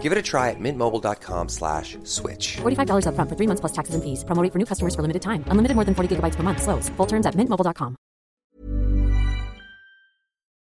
Give it a try at mintmobile.com slash switch. $45 upfront for three months plus taxes and fees. Promo for new customers for limited time. Unlimited more than 40 gigabytes per month. Slows. Full terms at mintmobile.com.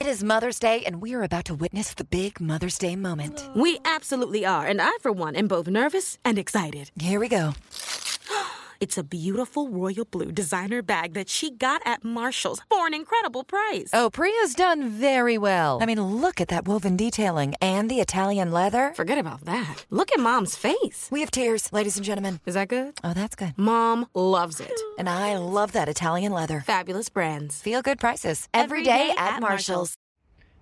It is Mother's Day, and we are about to witness the big Mother's Day moment. We absolutely are, and I, for one, am both nervous and excited. Here we go. It's a beautiful royal blue designer bag that she got at Marshall's for an incredible price. Oh, Priya's done very well. I mean, look at that woven detailing and the Italian leather. Forget about that. Look at Mom's face. We have tears, ladies and gentlemen. Is that good? Oh, that's good. Mom loves it. And I love that Italian leather. Fabulous brands. Feel good prices. Every day at Marshall's.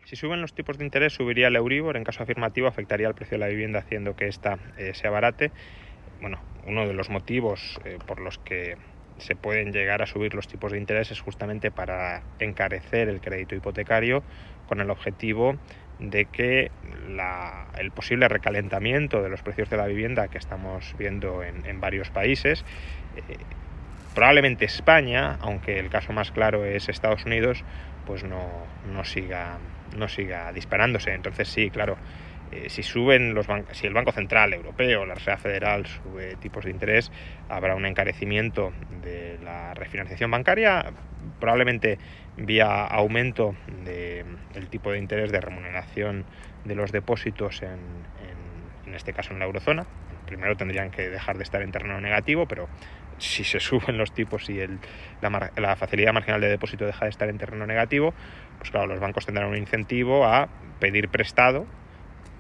Si suben los tipos de interés, subiría el Euribor. En caso afirmativo, afectaría el precio de la vivienda, haciendo que ésta eh, se abarate. Bueno, uno de los motivos eh, por los que se pueden llegar a subir los tipos de interés es justamente para encarecer el crédito hipotecario con el objetivo de que la- el posible recalentamiento de los precios de la vivienda que estamos viendo en, varios países, eh, probablemente España, aunque el caso más claro es Estados Unidos, pues no, no siga, no siga disparándose. Entonces sí, claro, eh, si suben los si el Banco Central Europeo, la Reserva Federal sube tipos de interés, habrá un encarecimiento de la refinanciación bancaria, probablemente vía aumento de- del tipo de interés de remuneración de los depósitos en, en- este caso en la eurozona. Primero tendrían que dejar de estar en terreno negativo, pero si se suben los tipos y el- la, la facilidad marginal de depósito deja de estar en terreno negativo, pues claro, los bancos tendrán un incentivo a pedir prestado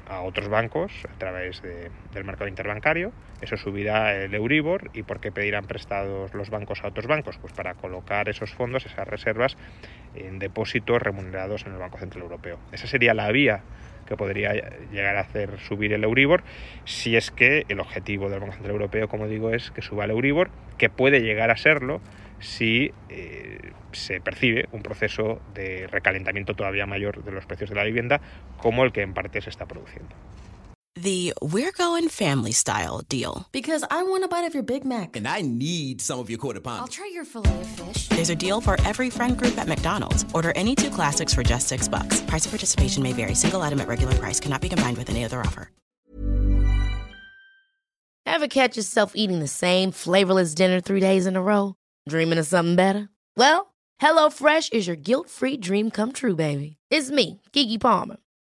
a otros bancos a través de- del mercado interbancario. Eso subirá el Euribor. ¿Y por qué pedirán prestados los bancos a otros bancos? Pues para colocar esos fondos, esas reservas, en depósitos remunerados en el Banco Central Europeo. Esa sería la vía que podría llegar a hacer subir el Euribor, si es que el objetivo del Banco Central Europeo, como digo, es que suba el Euribor, que puede llegar a serlo si eh, se percibe un proceso de recalentamiento todavía mayor de los precios de la vivienda, como el que en parte se está produciendo. The We're Going Family Style deal. Because I want a bite of your Big Mac. And I need some of your quarter pound. I'll try your filet of fish. There's a deal for every friend group at McDonald's. Order any two classics for just six bucks. Price of participation may vary. Single item at regular price cannot be combined with any other offer. Ever catch yourself eating the same flavorless dinner three days in a row? Dreaming of something better? Well, HelloFresh is your guilt-free dream come true, baby. It's me, Keke Palmer.